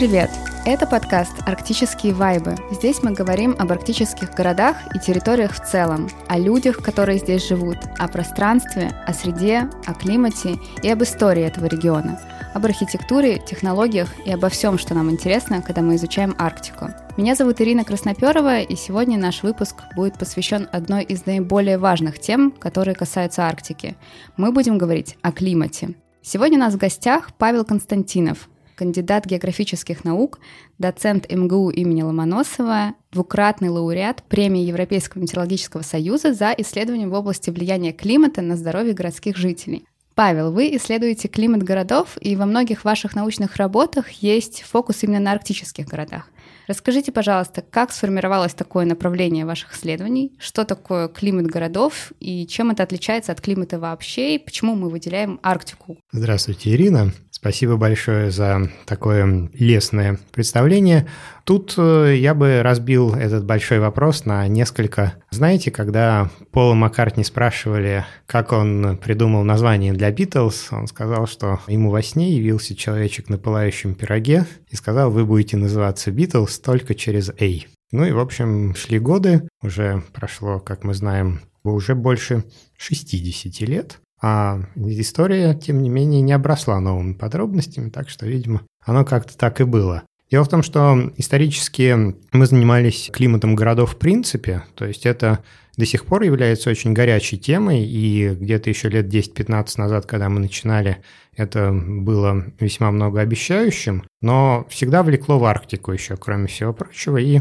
Привет! Это подкаст «Арктические вайбы». Здесь мы говорим об арктических городах и территориях в целом, о людях, которые здесь живут, о пространстве, о среде, о климате и об истории этого региона, об архитектуре, технологиях и обо всем, что нам интересно, когда мы изучаем Арктику. Меня зовут Ирина Красноперова, и сегодня наш выпуск будет посвящен одной из наиболее важных тем, которые касаются Арктики. Мы будем говорить о климате. Сегодня у нас в гостях Павел Константинов, кандидат географических наук, доцент МГУ имени Ломоносова, двукратный лауреат премии Европейского метеорологического союза за исследования в области влияния климата на здоровье городских жителей. Павел, вы исследуете климат городов, и во многих ваших научных работах есть фокус именно на арктических городах. Расскажите, пожалуйста, как сформировалось такое направление ваших исследований, что такое климат городов и чем это отличается от климата вообще, и почему мы выделяем Арктику? Здравствуйте, Ирина. Спасибо большое за такое лестное представление. Тут э, я бы разбил этот большой вопрос на несколько. Знаете, когда Пола Маккартни спрашивали, как он придумал название для Битлз, он сказал, что ему во сне явился человечек на пылающем пироге и сказал, вы будете называться Битлз только через A. Ну и, в общем, шли годы, уже прошло, как мы знаем, уже больше 60 лет. А история, тем не менее, не обросла новыми подробностями, так что, видимо, оно как-то так и было. Дело в том, что исторически мы занимались климатом городов в принципе, то есть это до сих пор является очень горячей темой, и где-то еще лет 10-15 назад, когда мы начинали, это было весьма многообещающим, но всегда влекло в Арктику еще, кроме всего прочего, и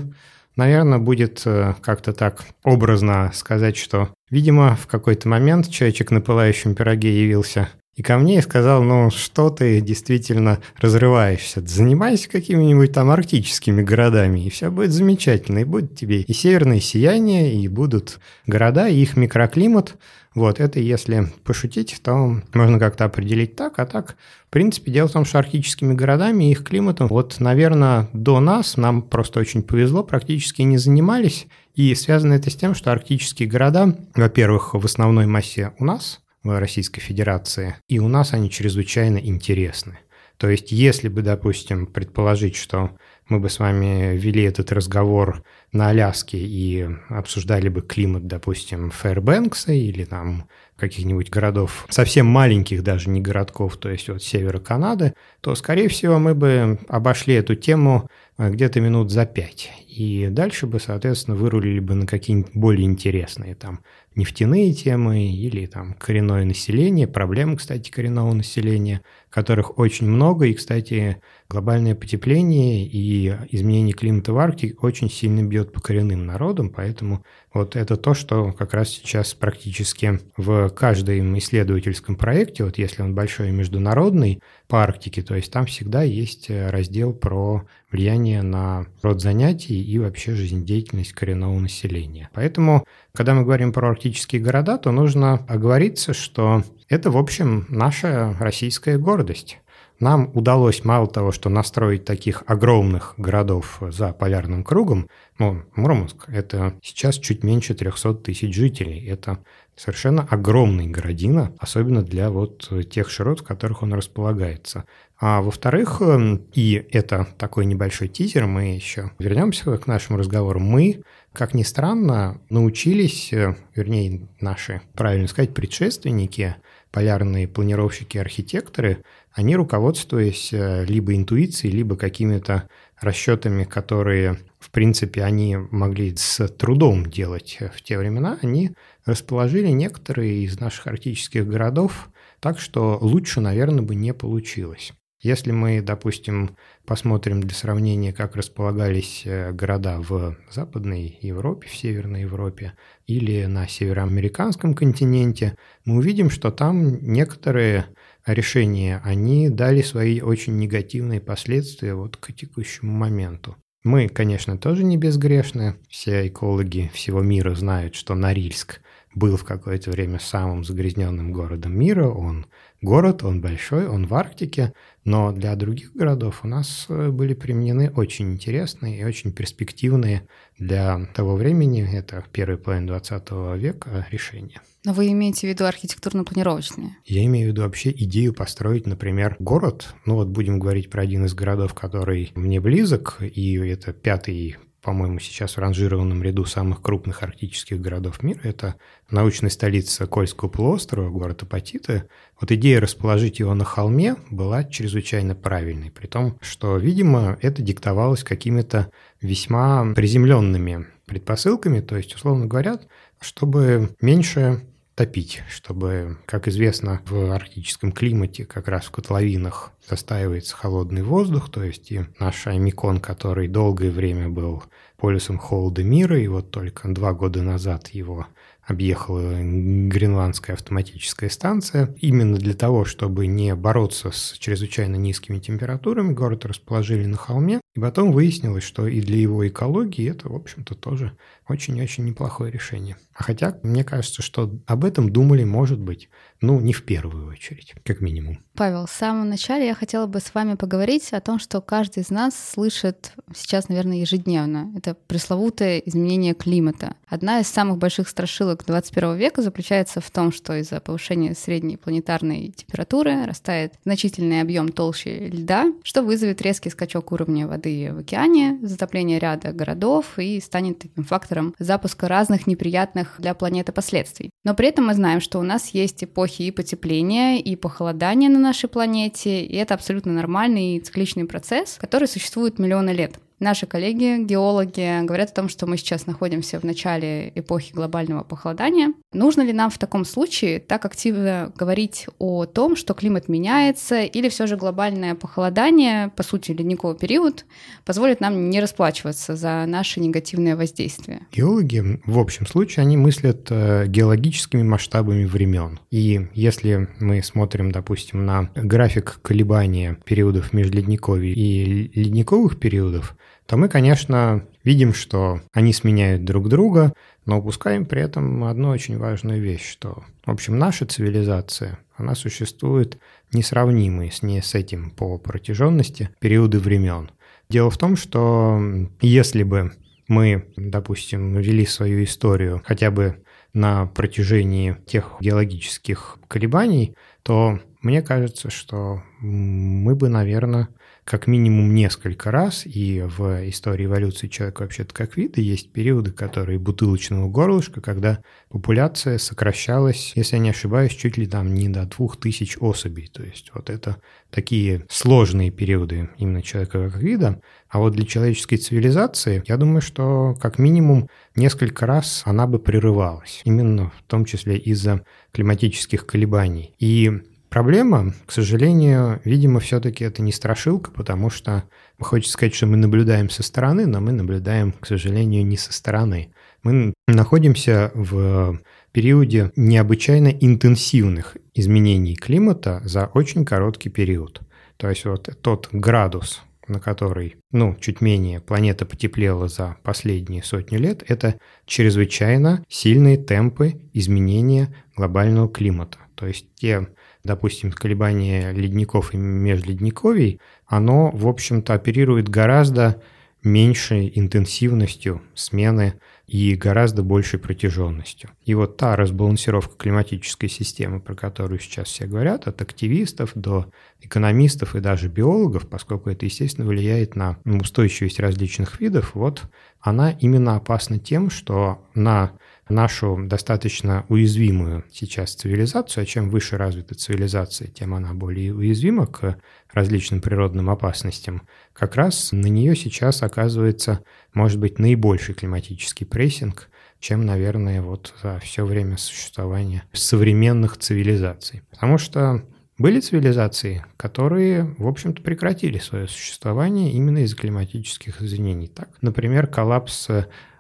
Наверное, будет э, как-то так образно сказать, что, видимо, в какой-то момент человечек на пылающем пироге явился и ко мне и сказал, ну что ты действительно разрываешься, занимайся какими-нибудь там арктическими городами, и все будет замечательно, и будет тебе и северное сияние, и будут города, и их микроклимат, вот, это если пошутить, то можно как-то определить так, а так, в принципе, дело в том, что арктическими городами и их климатом, вот, наверное, до нас, нам просто очень повезло, практически не занимались, и связано это с тем, что арктические города, во-первых, в основной массе у нас, в Российской Федерации, и у нас они чрезвычайно интересны. То есть, если бы, допустим, предположить, что мы бы с вами вели этот разговор на Аляске и обсуждали бы климат, допустим, Фэрбэнкса или там каких-нибудь городов, совсем маленьких даже, не городков, то есть от севера Канады, то, скорее всего, мы бы обошли эту тему э, где-то минут за пять. И дальше бы, соответственно, вырулили бы на какие-нибудь более интересные там нефтяные темы или там коренное население, проблемы, кстати, коренного населения, которых очень много. И, кстати, глобальное потепление и изменение климата в Арктике очень сильно бьет по коренным народам, поэтому вот это то, что как раз сейчас практически в каждом исследовательском проекте, вот если он большой и международный по Арктике, то есть там всегда есть раздел про влияние на род занятий и вообще жизнедеятельность коренного населения. Поэтому, когда мы говорим про арктические города, то нужно оговориться, что это, в общем, наша российская гордость. Нам удалось мало того, что настроить таких огромных городов за полярным кругом, ну, Мурманск – это сейчас чуть меньше 300 тысяч жителей. Это совершенно огромный городина, особенно для вот тех широт, в которых он располагается. А во-вторых, эм, и это такой небольшой тизер, мы еще вернемся к нашему разговору, мы, как ни странно, научились, э, вернее, наши, правильно сказать, предшественники, полярные планировщики-архитекторы – они, руководствуясь э, либо интуицией, либо какими-то расчетами, которые, в принципе, они могли с трудом делать в те времена, они расположили некоторые из наших арктических городов так, что лучше, наверное, бы не получилось. Если мы, допустим, посмотрим для сравнения, как располагались э, города в Западной Европе, в Северной Европе или на североамериканском континенте, мы увидим, что там некоторые решения, они дали свои очень негативные последствия вот к текущему моменту. Мы, конечно, тоже не безгрешны. Все экологи всего мира знают, что Норильск был в какое-то время самым загрязненным городом мира. Он город, он большой, он в Арктике, Но для других городов у нас э, были применены очень интересные и очень перспективные для того времени, это первый половина 20 века, решения. Но вы имеете в виду архитектурно-планировочные? Я имею в виду вообще идею построить, например, город. Ну вот будем говорить про один из городов, который мне близок, и это пятый по-моему, сейчас в ранжированном ряду самых крупных арктических городов мира. Это научная столица Кольского полуострова, город Апатиты. Вот идея расположить его на холме была чрезвычайно правильной, при том, что, видимо, это диктовалось какими-то весьма приземленными предпосылками, то есть, условно говоря, чтобы меньше топить, чтобы, как известно, в арктическом климате, как раз в котловинах, застаивается холодный воздух, то есть и наш Аймикон, который долгое время был полюсом холода мира, и вот только два года назад его объехала гренландская автоматическая станция. Именно для того, чтобы не бороться с чрезвычайно низкими температурами, город расположили на холме. И потом выяснилось, что и для его экологии это, в общем-то, тоже очень-очень неплохое решение. А хотя, мне кажется, что об этом думали, может быть, ну, не в первую очередь, как минимум. Павел, в самом начале я хотела бы с вами поговорить о том, что каждый из нас слышит сейчас, наверное, ежедневно. Это пресловутое изменение климата. Одна из самых больших страшилок 21 века заключается в том, что из-за повышения средней планетарной температуры растает значительный объем толщи льда, что вызовет резкий скачок уровня воды в океане, затопление ряда городов и станет таким фактором запуска разных неприятных для планеты последствий. Но при этом мы знаем, что у нас есть эпохи эпохи и потепления, и похолодания на нашей планете, и это абсолютно нормальный цикличный процесс, который существует миллионы лет. Наши коллеги, геологи, говорят о том, что мы сейчас находимся в начале эпохи глобального похолодания. Нужно ли нам в таком случае так активно говорить о том, что климат меняется, или все же глобальное похолодание, по сути, ледниковый период, позволит нам не расплачиваться за наше негативное воздействие? Геологи, в общем случае, они мыслят э, геологическими масштабами времен. И если мы смотрим, допустим, на график колебания периодов межледниковий и ледниковых периодов, то мы, конечно, видим, что они сменяют друг друга, но упускаем при этом одну очень важную вещь, что, в общем, наша цивилизация, она существует несравнимые с ней с этим по протяженности периоды времен. Дело в том, что если бы мы, допустим, вели свою историю хотя бы на протяжении тех геологических колебаний, то мне кажется, что мы бы, наверное, как минимум несколько раз, и в истории эволюции человека вообще-то как вида есть периоды, которые бутылочного горлышка, когда популяция сокращалась, если я не ошибаюсь, чуть ли там не до двух тысяч особей. То есть вот это такие сложные периоды именно человека как вида. А вот для человеческой цивилизации, я думаю, что как минимум несколько раз она бы прерывалась. Именно в том числе из-за климатических колебаний. И Проблема, к сожалению, видимо, все-таки это не страшилка, потому что хочется сказать, что мы наблюдаем со стороны, но мы наблюдаем, к сожалению, не со стороны. Мы находимся в периоде необычайно интенсивных изменений климата за очень короткий период. То есть вот тот градус, на который, ну, чуть менее планета потеплела за последние сотни лет, это чрезвычайно сильные темпы изменения глобального климата. То есть те допустим, колебания ледников и межледниковий, оно, в общем-то, оперирует гораздо меньшей интенсивностью смены и гораздо большей протяженностью. И вот та разбалансировка климатической системы, про которую сейчас все говорят, от активистов до экономистов и даже биологов, поскольку это, естественно, влияет на устойчивость различных видов, вот она именно опасна тем, что на нашу достаточно уязвимую сейчас цивилизацию, а чем выше развита цивилизация, тем она более уязвима к различным природным опасностям, как раз на нее сейчас оказывается, может быть, наибольший климатический прессинг, чем, наверное, вот за все время существования современных цивилизаций. Потому что были цивилизации, которые, в общем-то, прекратили свое существование именно из-за климатических изменений. Так, например, коллапс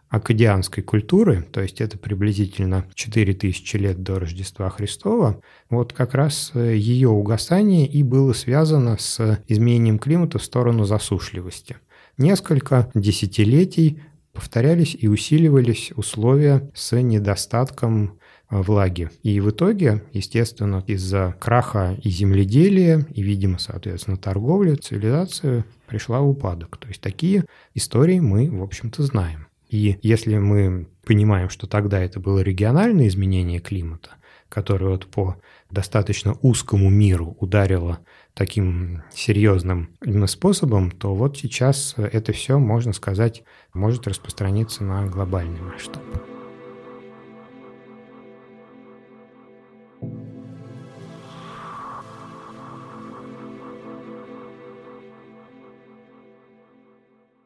акадианской культуры, то есть это приблизительно 4000 лет до Рождества Христова, вот как раз э, ее угасание и было связано с изменением климата в сторону засушливости. Несколько десятилетий повторялись и усиливались условия с недостатком влаги. И в итоге, естественно, из-за краха и земледелия, и, видимо, соответственно, торговли, цивилизация пришла в упадок. То есть такие истории мы, в общем-то, знаем. И если мы понимаем, что тогда это было региональное изменение климата, которое вот по достаточно узкому миру ударило таким серьезным способом, то вот сейчас это все, можно сказать, может распространиться на глобальный масштаб.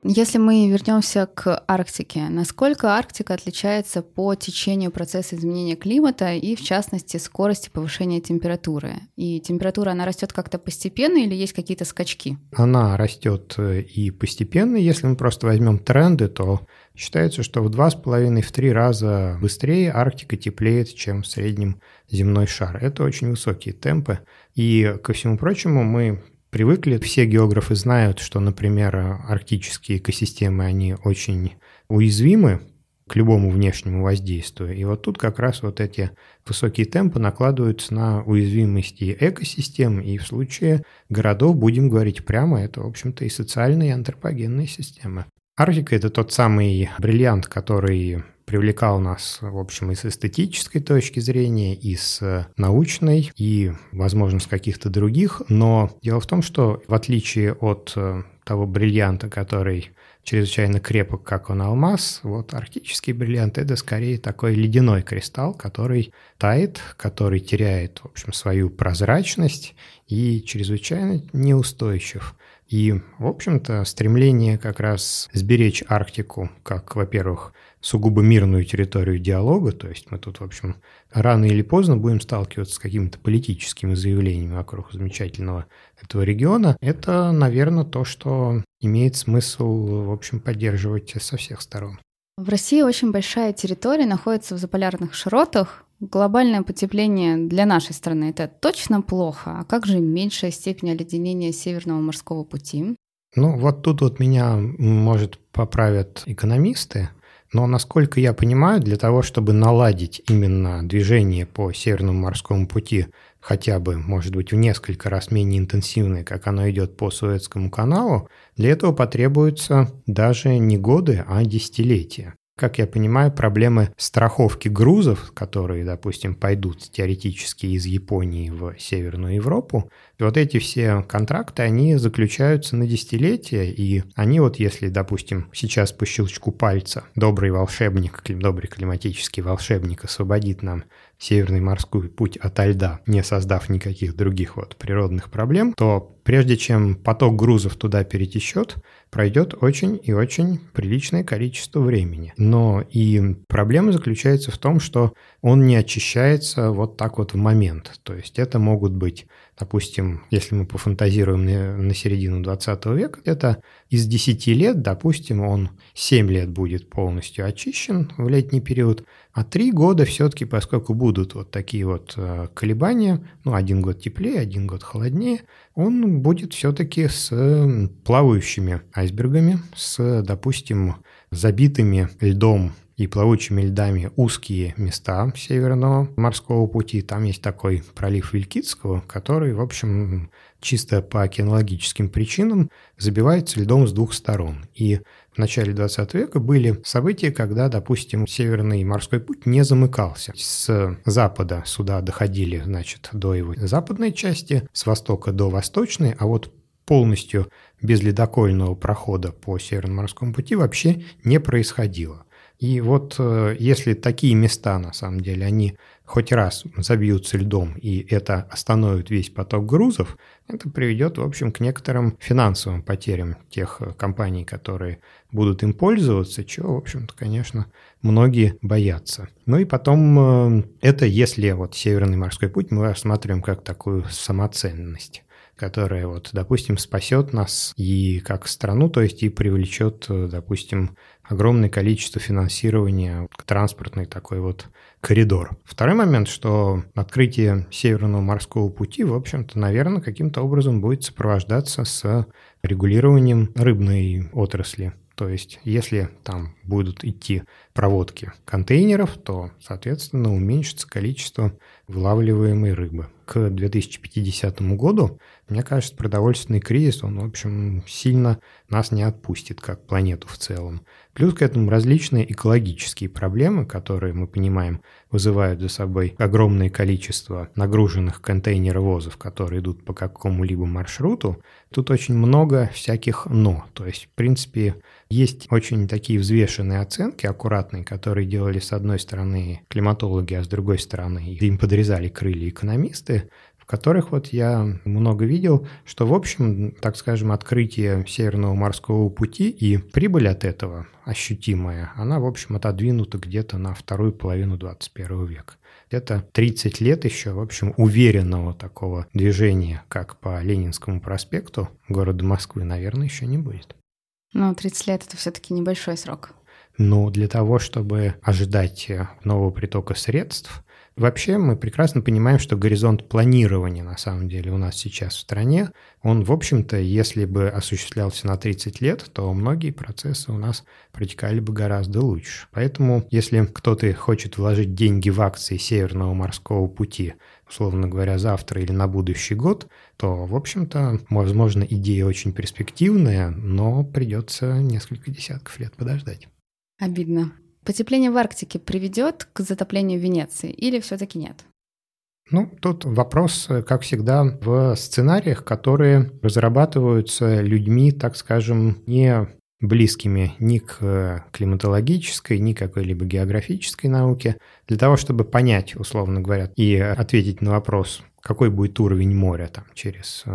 Если мы вернемся к Арктике, насколько Арктика отличается по течению процесса изменения климата и, в частности, скорости повышения температуры? И температура, она растет как-то постепенно или есть какие-то скачки? Она растет э, и постепенно. Если мы просто возьмем тренды, то считается, что в два с половиной, в три раза быстрее Арктика теплеет, чем в среднем земной шар. Это очень высокие темпы. И, ко всему прочему, мы привыкли. Все географы знают, что, например, арктические экосистемы, они очень уязвимы к любому внешнему воздействию. И вот тут как раз вот эти высокие темпы накладываются на уязвимости экосистем, и в случае городов, будем говорить прямо, это, в общем-то, и социальные, и антропогенные системы. Арктика – это тот самый бриллиант, который привлекал нас, в общем, и с эстетической точки зрения, и с научной, и, возможно, с каких-то других. Но дело в том, что в отличие от э, того бриллианта, который чрезвычайно крепок, как он алмаз, вот арктический бриллиант – это скорее такой ледяной кристалл, который тает, который теряет, в общем, свою прозрачность и чрезвычайно неустойчив. И, в общем-то, стремление как раз сберечь Арктику, как, во-первых, сугубо мирную территорию диалога, то есть мы тут, в общем, рано или поздно будем сталкиваться с какими-то политическими заявлениями вокруг замечательного этого региона, это, наверное, то, что имеет смысл, в общем, поддерживать со всех сторон. В России очень большая территория находится в заполярных широтах. Глобальное потепление для нашей страны это точно плохо. А как же меньшая степень оледенения Северного морского пути? Ну, вот тут вот меня, может, поправят экономисты, но, насколько я понимаю, для того, чтобы наладить именно движение по Северному морскому пути хотя бы, может быть, в несколько раз менее интенсивное, как оно идет по Суэцкому каналу, для этого потребуются даже не годы, а десятилетия. Как я понимаю, проблемы страховки грузов, которые, допустим, пойдут теоретически из Японии в Северную Европу, вот эти все контракты, они заключаются на десятилетия, и они вот, если, допустим, сейчас по щелчку пальца добрый волшебник, добрый климатический волшебник освободит нам Северный морской путь ото льда, не создав никаких других вот природных проблем, то прежде чем поток грузов туда перетечет, пройдет очень и очень приличное количество времени. Но и проблема заключается в том, что он не очищается вот так вот в момент. То есть это могут быть допустим, если мы пофантазируем на, на середину 20 века, это из 10 лет, допустим, он 7 лет будет полностью очищен в летний период, а 3 года все-таки, поскольку будут вот такие вот э, колебания, ну, один год теплее, один год холоднее, он будет все-таки с плавающими айсбергами, с, допустим, забитыми льдом и плавучими льдами узкие места Северного морского пути. Там есть такой пролив Вилькицкого, который, в общем, чисто по океанологическим причинам забивается льдом с двух сторон. И в начале 20 века были события, когда, допустим, Северный морской путь не замыкался. С запада сюда доходили, значит, до его западной части, с востока до восточной, а вот полностью без ледокольного прохода по Северному морскому пути вообще не происходило. И вот э, если такие места, на самом деле, они хоть раз забьются льдом, и это остановит весь поток грузов, это приведет, в общем, к некоторым финансовым потерям тех э, компаний, которые будут им пользоваться, чего, в общем-то, конечно, многие боятся. Ну и потом, э, это если вот Северный морской путь мы рассматриваем как такую самоценность которая, вот, допустим, спасет нас и как страну, то есть и привлечет, допустим, огромное количество финансирования, транспортный такой вот коридор. Второй момент, что открытие Северного морского пути, в общем-то, наверное, каким-то образом будет сопровождаться с регулированием рыбной отрасли То есть, если там будут идти проводки контейнеров, то, соответственно, уменьшится количество вылавливаемой рыбы. К 2050 году, мне кажется, продовольственный кризис, он, в общем, сильно нас не отпустит, как планету в целом. Плюс к этому различные экологические проблемы, которые, мы понимаем, вызывают за собой огромное количество нагруженных контейнеровозов, которые идут по какому-либо маршруту. Тут очень много всяких «но». То есть, в принципе, есть очень такие взвешенные оценки, аккуратные, которые делали с одной стороны климатологи, а с другой стороны им подрезали крылья экономисты, в которых вот я много видел, что, в общем, так скажем, открытие Северного морского пути и прибыль от этого ощутимая, она, в общем, отодвинута где-то на вторую половину 21 века. Где-то 30 лет еще, в общем, уверенного такого движения, как по Ленинскому проспекту города Москвы, наверное, еще не будет. Ну, 30 лет — это все-таки небольшой срок. Но для того, чтобы ожидать нового притока средств, вообще мы прекрасно понимаем, что горизонт планирования на самом деле у нас сейчас в стране, он, в общем-то, если бы осуществлялся на 30 лет, то многие процессы у нас протекали бы гораздо лучше. Поэтому, если кто-то хочет вложить деньги в акции Северного морского пути, условно говоря, завтра или на будущий год, то, в общем-то, возможно, идея очень перспективная, но придется несколько десятков лет подождать. Обидно. Потепление в Арктике приведет к затоплению Венеции или все-таки нет? Ну, тут вопрос, как всегда, в сценариях, которые разрабатываются людьми, так скажем, не близкими ни к климатологической, ни какой-либо географической науке, для того, чтобы понять, условно говоря, и ответить на вопрос, какой будет уровень моря там, через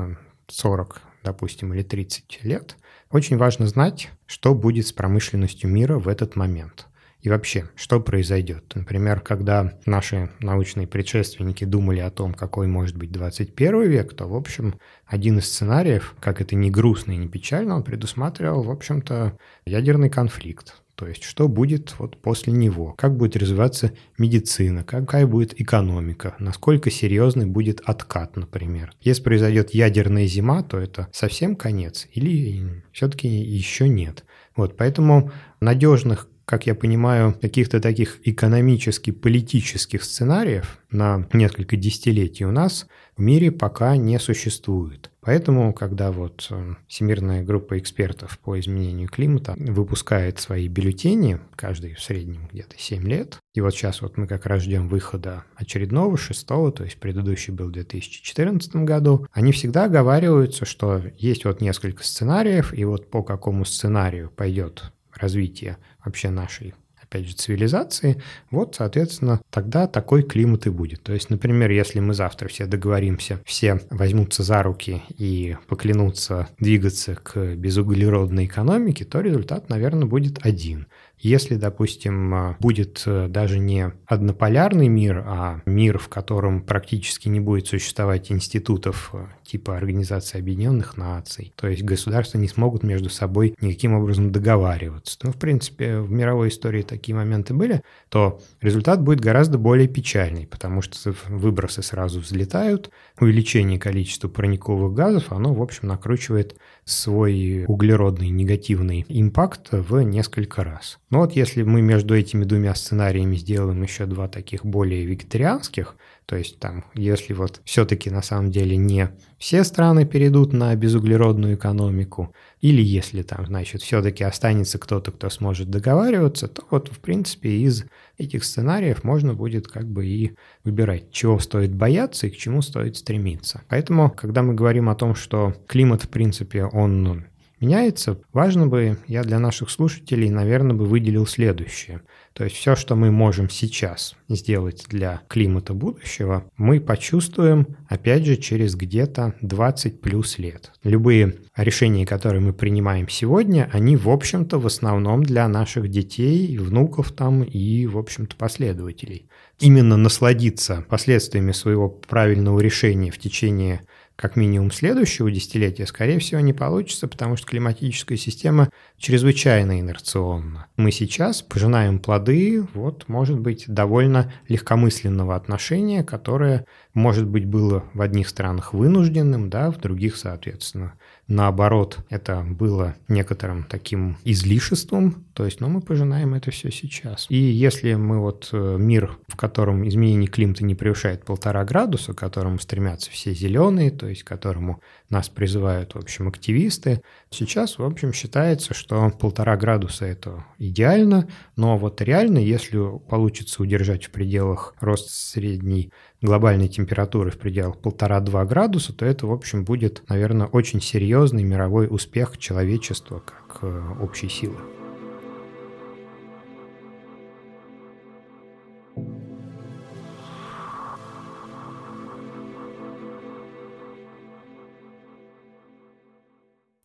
40, э, допустим, или 30 лет, очень важно знать, что будет с промышленностью мира в этот момент. И вообще, что произойдет? Например, когда наши научные предшественники думали о том, какой может быть 21 век, то, в общем, один из сценариев, как это не грустно и не печально, он предусматривал, в общем-то, ядерный конфликт. То есть, что будет вот после него, как будет развиваться медицина, какая будет экономика, насколько серьезный будет откат, например. Если произойдет ядерная зима, то это совсем конец или все-таки еще нет. Вот, поэтому надежных как я понимаю, каких-то таких экономически-политических сценариев на несколько десятилетий у нас в мире пока не существует. Поэтому, когда вот э, Всемирная группа экспертов по изменению климата выпускает свои бюллетени, каждый в среднем где-то 7 лет, и вот сейчас вот мы как раз ждем выхода очередного, шестого, то есть предыдущий был в 2014 году, они всегда оговариваются, что есть вот несколько сценариев, и вот по какому сценарию пойдет развитие вообще нашей опять же, цивилизации, вот, соответственно, тогда такой климат и будет. То есть, например, если мы завтра все договоримся, все возьмутся за руки и поклянутся двигаться к безуглеродной экономике, то результат, наверное, будет один. Если, допустим, а, будет э, даже не однополярный мир, а мир, в котором практически не будет существовать институтов э, типа Организации Объединенных Наций, то есть государства не смогут между собой никаким образом договариваться. Ну, в принципе, в мировой истории такие моменты были, то результат будет гораздо более печальный, потому что выбросы сразу взлетают, увеличение количества парниковых газов, оно, в общем, накручивает свой углеродный негативный импакт в несколько раз. Но вот если мы между этими двумя сценариями сделаем еще два таких более вегетарианских, то есть там, если вот все-таки на самом деле не все страны перейдут на безуглеродную экономику, или если там, значит, все-таки останется кто-то, кто сможет договариваться, то вот, в принципе, из этих сценариев можно будет как бы и выбирать, чего стоит бояться и к чему стоит стремиться. Поэтому, когда мы говорим о том, что климат, в принципе, он меняется, важно бы, я для наших слушателей, наверное, бы выделил следующее. То есть все, что мы можем сейчас сделать для климата будущего, мы почувствуем, опять же, через где-то 20 плюс лет. Любые решения, которые мы принимаем сегодня, они, в общем-то, в основном для наших детей, внуков там и, в общем-то, последователей. Именно насладиться последствиями своего правильного решения в течение как минимум следующего десятилетия, скорее всего, не получится, потому что климатическая система чрезвычайно инерционна. Мы сейчас пожинаем плоды, вот, может быть, довольно легкомысленного отношения, которое, может быть, было в одних странах вынужденным, да, в других, соответственно, наоборот, это было некоторым таким излишеством, то есть, ну, мы пожинаем это все сейчас. И если мы вот э, мир, в котором изменение климата не превышает полтора градуса, к которому стремятся все зеленые, то есть к которому нас призывают, в общем, активисты, сейчас, в общем, считается, что полтора градуса – это идеально, но вот реально, если получится удержать в пределах рост средней глобальной температуры в пределах полтора-два градуса, то это, в общем, будет, наверное, очень серьезный мировой успех человечества как э, общей силы.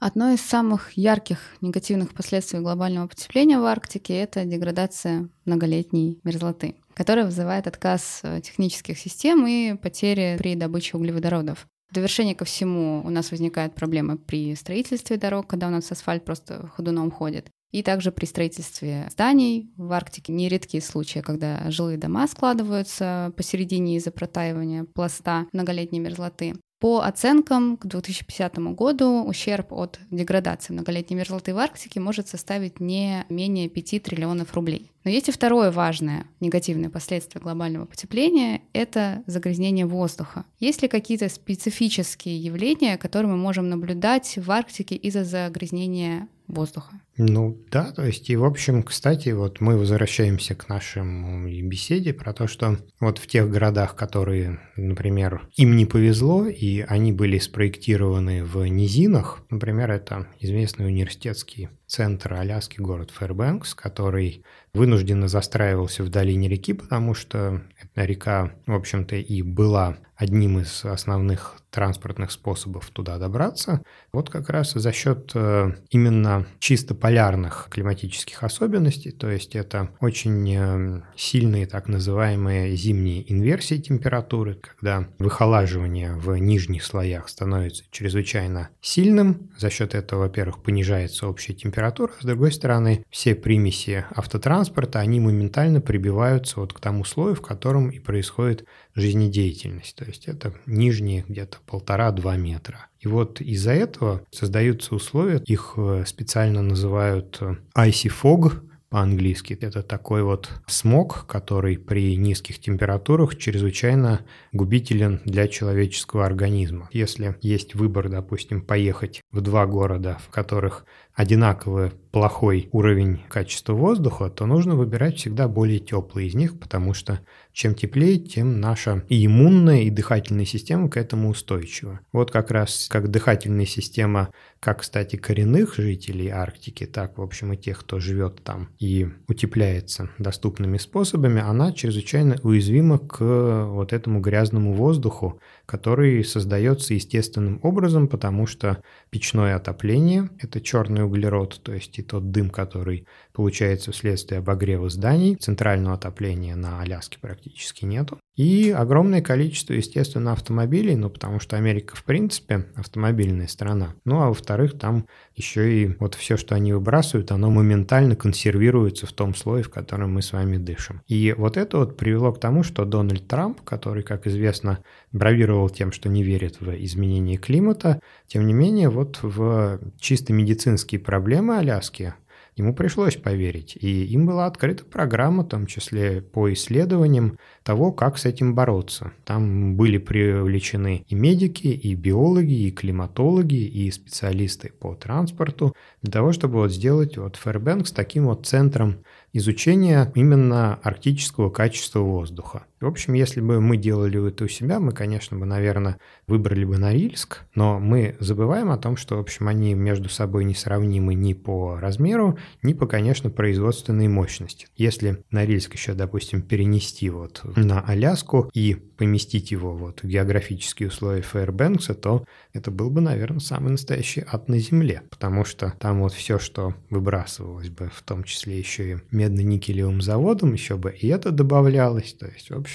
Одно из самых ярких негативных последствий глобального потепления в Арктике — это деградация многолетней мерзлоты, которая вызывает отказ э, технических систем и потери при добыче углеводородов. В довершение ко всему у нас возникают проблемы при строительстве дорог, когда у нас асфальт просто ходуном ходит. И также при строительстве зданий в Арктике нередкие случаи, когда жилые дома складываются посередине из-за протаивания пласта многолетней мерзлоты. По оценкам, к 2050 году ущерб от деградации многолетней мерзлоты в Арктике может составить не менее 5 триллионов рублей. Но есть и второе важное негативное последствие глобального потепления — это загрязнение воздуха. Есть ли какие-то специфические явления, которые мы можем наблюдать в Арктике из-за загрязнения воздуха. Ну да, то есть и в общем, кстати, вот мы возвращаемся к нашему беседе про то, что вот в тех городах, которые, например, им не повезло, и они были спроектированы в низинах, например, это известный университетский центр Аляски, город Фэрбэнкс, который вынужденно застраивался в долине реки, потому что эта река, в общем-то, и была одним из основных транспортных способов туда добраться. Вот как раз за счет э, именно чисто полярных климатических особенностей, то есть это очень э, сильные так называемые зимние инверсии температуры, когда выхолаживание в нижних слоях становится чрезвычайно сильным. За счет этого, во-первых, понижается общая температура, с другой стороны, все примеси автотранспорта, они моментально прибиваются вот к тому слою, в котором и происходит жизнедеятельность. То есть это нижние где-то полтора-два метра. И вот из-за этого создаются условия, их э, специально называют э, icy fog, по-английски. Это такой вот смог, который при низких температурах чрезвычайно губителен для человеческого организма. Если есть выбор, допустим, поехать в два города, в которых одинаковый плохой уровень качества воздуха, то нужно выбирать всегда более теплый из них, потому что чем теплее, тем наша и иммунная, и дыхательная система к этому устойчива. Вот как раз как дыхательная система, как, кстати, коренных жителей Арктики, так, в общем, и тех, кто живет там и утепляется доступными способами, она чрезвычайно уязвима к вот этому грязному воздуху, который создается естественным образом, потому что печное отопление – это черный углерод, то есть и тот дым, который получается вследствие обогрева зданий, центрального отопления на Аляске практически нету. И огромное количество, естественно, автомобилей, ну, потому что Америка, в принципе, автомобильная страна. Ну, а во-вторых, там еще и вот все, что они выбрасывают, оно моментально консервируется в том слое, в котором мы с вами дышим. И вот это вот привело к тому, что Дональд Трамп, который, как известно, бравировал тем, что не верит в изменение климата, тем не менее, вот в чисто медицинские проблемы Аляски ему пришлось поверить. И им была открыта программа, в том числе по исследованиям того, как с этим бороться. Там были привлечены и медики, и биологи, и климатологи, и специалисты по транспорту для того, чтобы вот сделать вот Фэрбэнкс таким вот центром изучения именно арктического качества воздуха. В общем, если бы мы делали это у себя, мы, конечно, бы, наверное, выбрали бы Норильск, но мы забываем о том, что, в общем, они между собой не сравнимы ни по размеру, ни по, конечно, производственной мощности. Если Норильск еще, допустим, перенести вот на Аляску и поместить его вот в географические условия Фейербэнкса, то это был бы, наверное, самый настоящий ад на Земле, потому что там вот все, что выбрасывалось бы, в том числе еще и медно-никелевым заводом, еще бы и это добавлялось. То есть, в общем,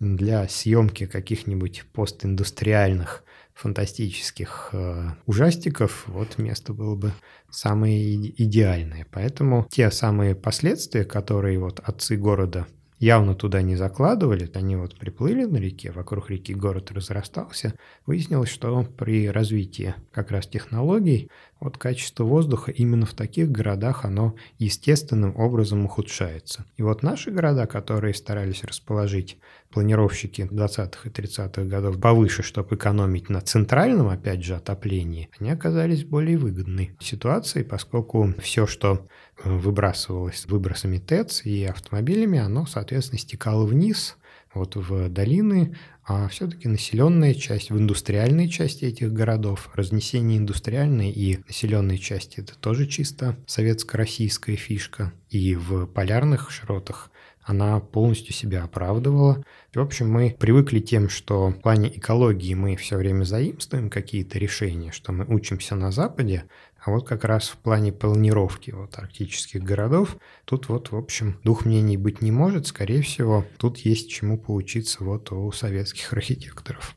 для съемки каких-нибудь постиндустриальных фантастических э, ужастиков, вот место было бы самое идеальное. Поэтому те самые последствия, которые вот отцы города явно туда не закладывали, они вот приплыли на реке, вокруг реки город разрастался, выяснилось, что при развитии как раз технологий вот качество воздуха именно в таких городах оно естественным образом ухудшается. И вот наши города, которые старались расположить планировщики 20-х и 30-х годов повыше, чтобы экономить на центральном, опять же, отоплении, они оказались более выгодной ситуацией, поскольку все, что э, выбрасывалось выбросами ТЭЦ и автомобилями, оно, соответственно, стекало вниз, вот в долины, а все-таки населенная часть, в индустриальной части этих городов, разнесение индустриальной и населенной части – это тоже чисто советско-российская фишка. И в полярных широтах она полностью себя оправдывала. В общем, мы привыкли тем, что в плане экологии мы все время заимствуем какие-то решения, что мы учимся на Западе, а вот как раз в плане планировки вот арктических городов тут вот, в общем, двух мнений быть не может. Скорее всего, тут есть чему поучиться вот у советских архитекторов.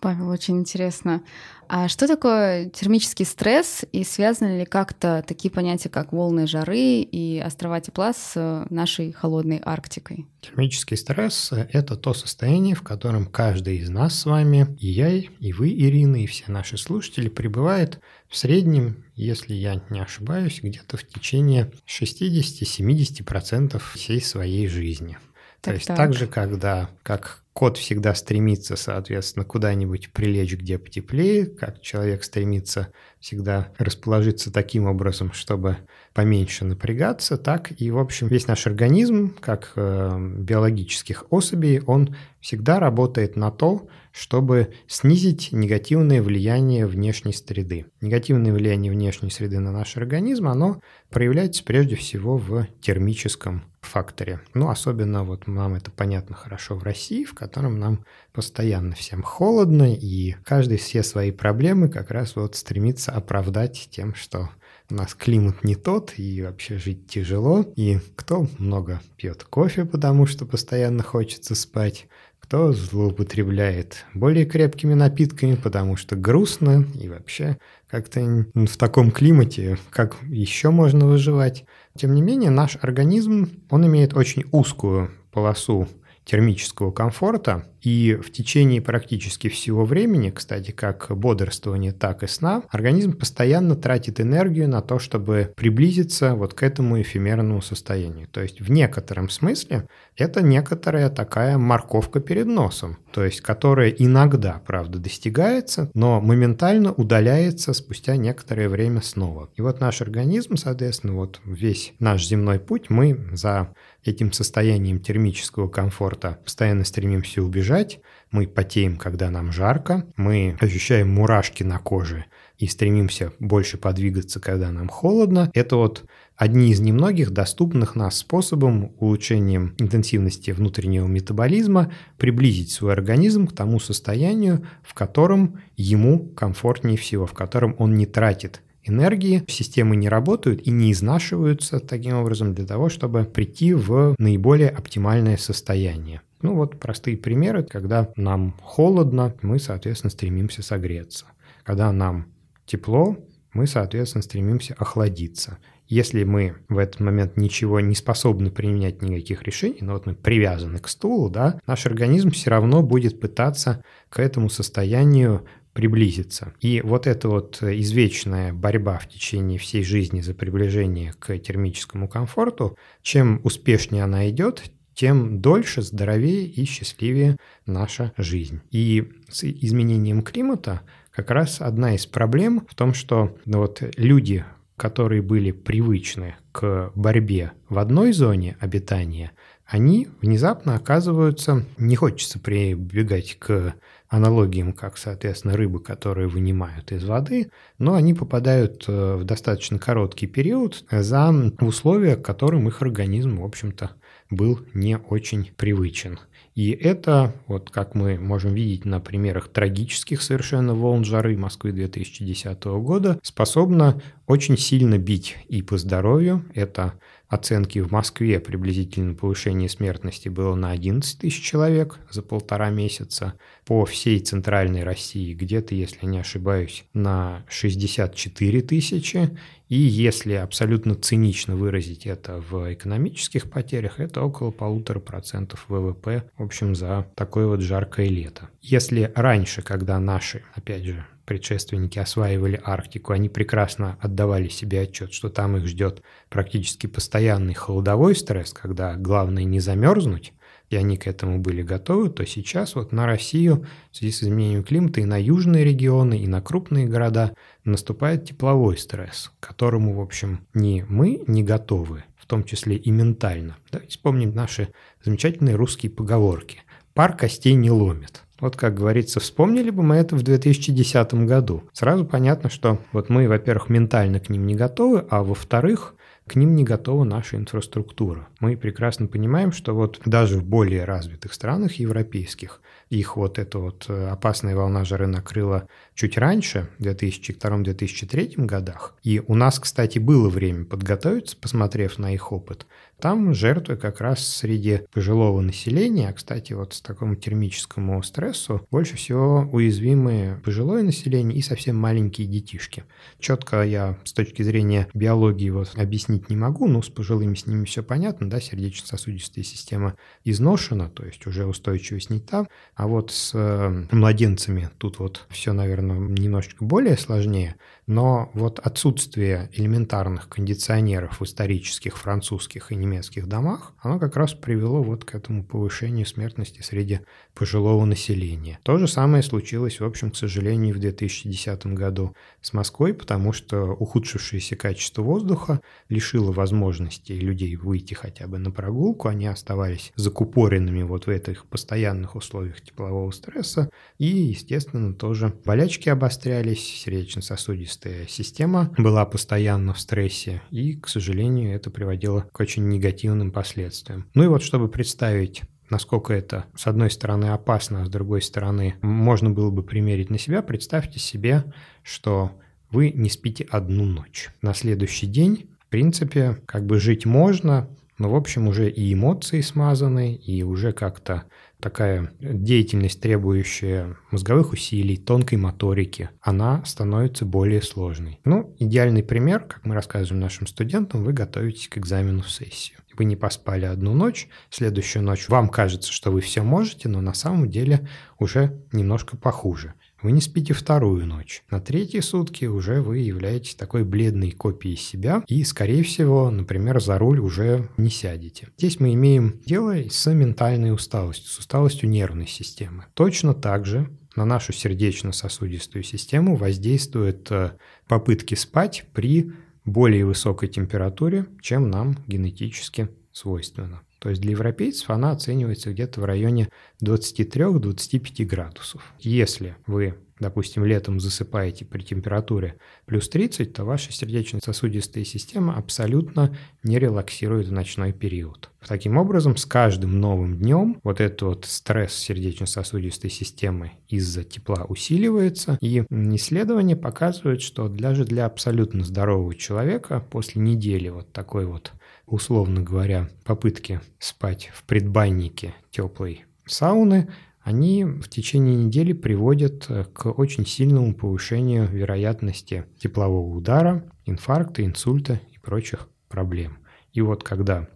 Павел, очень интересно. А что такое термический стресс и связаны ли как-то такие понятия, как волны жары и острова тепла с нашей холодной Арктикой? Термический стресс – это то состояние, в котором каждый из нас с вами, и я, и вы, Ирина, и все наши слушатели пребывает в среднем, если я не ошибаюсь, где-то в течение 60-70% всей своей жизни. Так, То есть так. так же, когда как кот всегда стремится, соответственно, куда-нибудь прилечь, где потеплее, как человек стремится всегда расположиться таким образом, чтобы поменьше напрягаться, так и, в общем, весь наш организм, как э, биологических особей, он всегда работает на то, чтобы снизить негативное влияние внешней среды. Негативное влияние внешней среды на наш организм, оно проявляется прежде всего в термическом факторе. Ну, особенно вот нам это понятно хорошо в России, в котором нам постоянно всем холодно, и каждый все свои проблемы как раз вот стремится оправдать тем, что у нас климат не тот, и вообще жить тяжело. И кто много пьет кофе, потому что постоянно хочется спать, кто злоупотребляет более крепкими напитками, потому что грустно, и вообще как-то в таком климате, как еще можно выживать. Тем не менее, наш организм, он имеет очень узкую полосу термического комфорта, и в течение практически всего времени, кстати, как бодрствования, так и сна, организм постоянно тратит энергию на то, чтобы приблизиться вот к этому эфемерному состоянию. То есть в некотором смысле это некоторая такая морковка перед носом, то есть которая иногда, правда, достигается, но моментально удаляется спустя некоторое время снова. И вот наш организм, соответственно, вот весь наш земной путь мы за этим состоянием термического комфорта. Постоянно стремимся убежать. Бежать, мы потеем, когда нам жарко, мы ощущаем мурашки на коже и стремимся больше подвигаться, когда нам холодно. Это вот одни из немногих доступных нас способом улучшением интенсивности внутреннего метаболизма приблизить свой организм к тому состоянию, в котором ему комфортнее всего, в котором он не тратит энергии, системы не работают и не изнашиваются таким образом для того, чтобы прийти в наиболее оптимальное состояние. Ну вот простые примеры, когда нам холодно, мы, соответственно, стремимся согреться. Когда нам тепло, мы, соответственно, стремимся охладиться. Если мы в этот момент ничего не способны применять никаких решений, но вот мы привязаны к стулу, да, наш организм все равно будет пытаться к этому состоянию приблизиться. И вот эта вот извечная борьба в течение всей жизни за приближение к термическому комфорту, чем успешнее она идет, тем дольше, здоровее и счастливее наша жизнь. И с изменением климата как раз одна из проблем в том, что ну, вот люди, которые были привычны к борьбе в одной зоне обитания, они внезапно оказываются, не хочется прибегать к аналогиям, как, соответственно, рыбы, которые вынимают из воды, но они попадают э, в достаточно короткий период за условия, к которым их организм, в общем-то, был не очень привычен. И это, вот как мы можем видеть на примерах трагических совершенно волн жары Москвы 2010 года, способно очень сильно бить и по здоровью. Это оценки в Москве приблизительно повышение смертности было на 11 тысяч человек за полтора месяца. По всей центральной России где-то, если не ошибаюсь, на 64 тысячи. И если абсолютно цинично выразить это в экономических потерях, это около полутора процентов ВВП, в общем, за такое вот жаркое лето. Если раньше, когда наши, опять же, предшественники осваивали Арктику, они прекрасно отдавали себе отчет, что там их ждет практически постоянный холодовой стресс, когда главное не замерзнуть, и они к этому были готовы, то сейчас вот на Россию в связи с изменением климата и на южные регионы, и на крупные города наступает тепловой стресс, к которому, в общем, ни мы не готовы, в том числе и ментально. Давайте вспомним наши замечательные русские поговорки. «Пар костей не ломит». Вот, как говорится, вспомнили бы мы это в 2010 году. Сразу понятно, что вот мы, во-первых, ментально к ним не готовы, а во-вторых, к ним не готова наша инфраструктура. Мы прекрасно понимаем, что вот даже в более развитых странах европейских их вот эта вот э, опасная волна жары накрыла чуть раньше, в 2002-2003 годах. И у нас, кстати, было время подготовиться, посмотрев на их опыт. Там жертвы как раз среди пожилого населения, а, кстати, вот с такому термическому стрессу больше всего уязвимые пожилое население и совсем маленькие детишки. Четко я с точки зрения биологии вот объяснить не могу, но с пожилыми с ними все понятно, да, сердечно-сосудистая система изношена, то есть уже устойчивость не там, а вот с э, младенцами тут вот все, наверное, немножечко более сложнее. Но вот отсутствие элементарных кондиционеров в исторических французских и немецких домах, оно как раз привело вот к этому повышению смертности среди пожилого населения. То же самое случилось, в общем, к сожалению, в 2010 году с Москвой, потому что ухудшившееся качество воздуха лишило возможности людей выйти хотя бы на прогулку, они оставались закупоренными вот в этих постоянных условиях теплового стресса, и, естественно, тоже болячки обострялись, сердечно-сосудистые нервная система была постоянно в стрессе, и, к сожалению, это приводило к очень негативным последствиям. Ну и вот, чтобы представить насколько это, с одной стороны, опасно, а с другой стороны, можно было бы примерить на себя, представьте себе, что вы не спите одну ночь. На следующий день, в принципе, как бы жить можно, но, в общем, уже и эмоции смазаны, и уже как-то такая деятельность, требующая мозговых усилий, тонкой моторики, она становится более сложной. Ну, идеальный пример, как мы рассказываем нашим студентам, вы готовитесь к экзамену в сессию. Вы не поспали одну ночь, следующую ночь вам кажется, что вы все можете, но на самом деле уже немножко похуже. Вы не спите вторую ночь. На третьи сутки уже вы являетесь такой бледной копией себя и, скорее всего, например, за руль уже не сядете. Здесь мы имеем дело с ментальной усталостью, с усталостью нервной системы. Точно так же на нашу сердечно-сосудистую систему воздействуют э, попытки спать при более высокой температуре, чем нам генетически свойственно. То есть для европейцев она оценивается где-то в районе 23-25 градусов. Если вы, допустим, летом засыпаете при температуре плюс 30, то ваша сердечно-сосудистая система абсолютно не релаксирует в ночной период. Таким образом, с каждым новым днем вот этот вот стресс сердечно-сосудистой системы из-за тепла усиливается, и исследования показывают, что даже для абсолютно здорового человека после недели вот такой вот условно говоря, попытки спать в предбаннике теплой сауны, они в течение недели приводят э, к очень сильному повышению вероятности теплового удара, инфаркта, инсульта и прочих проблем. И вот когда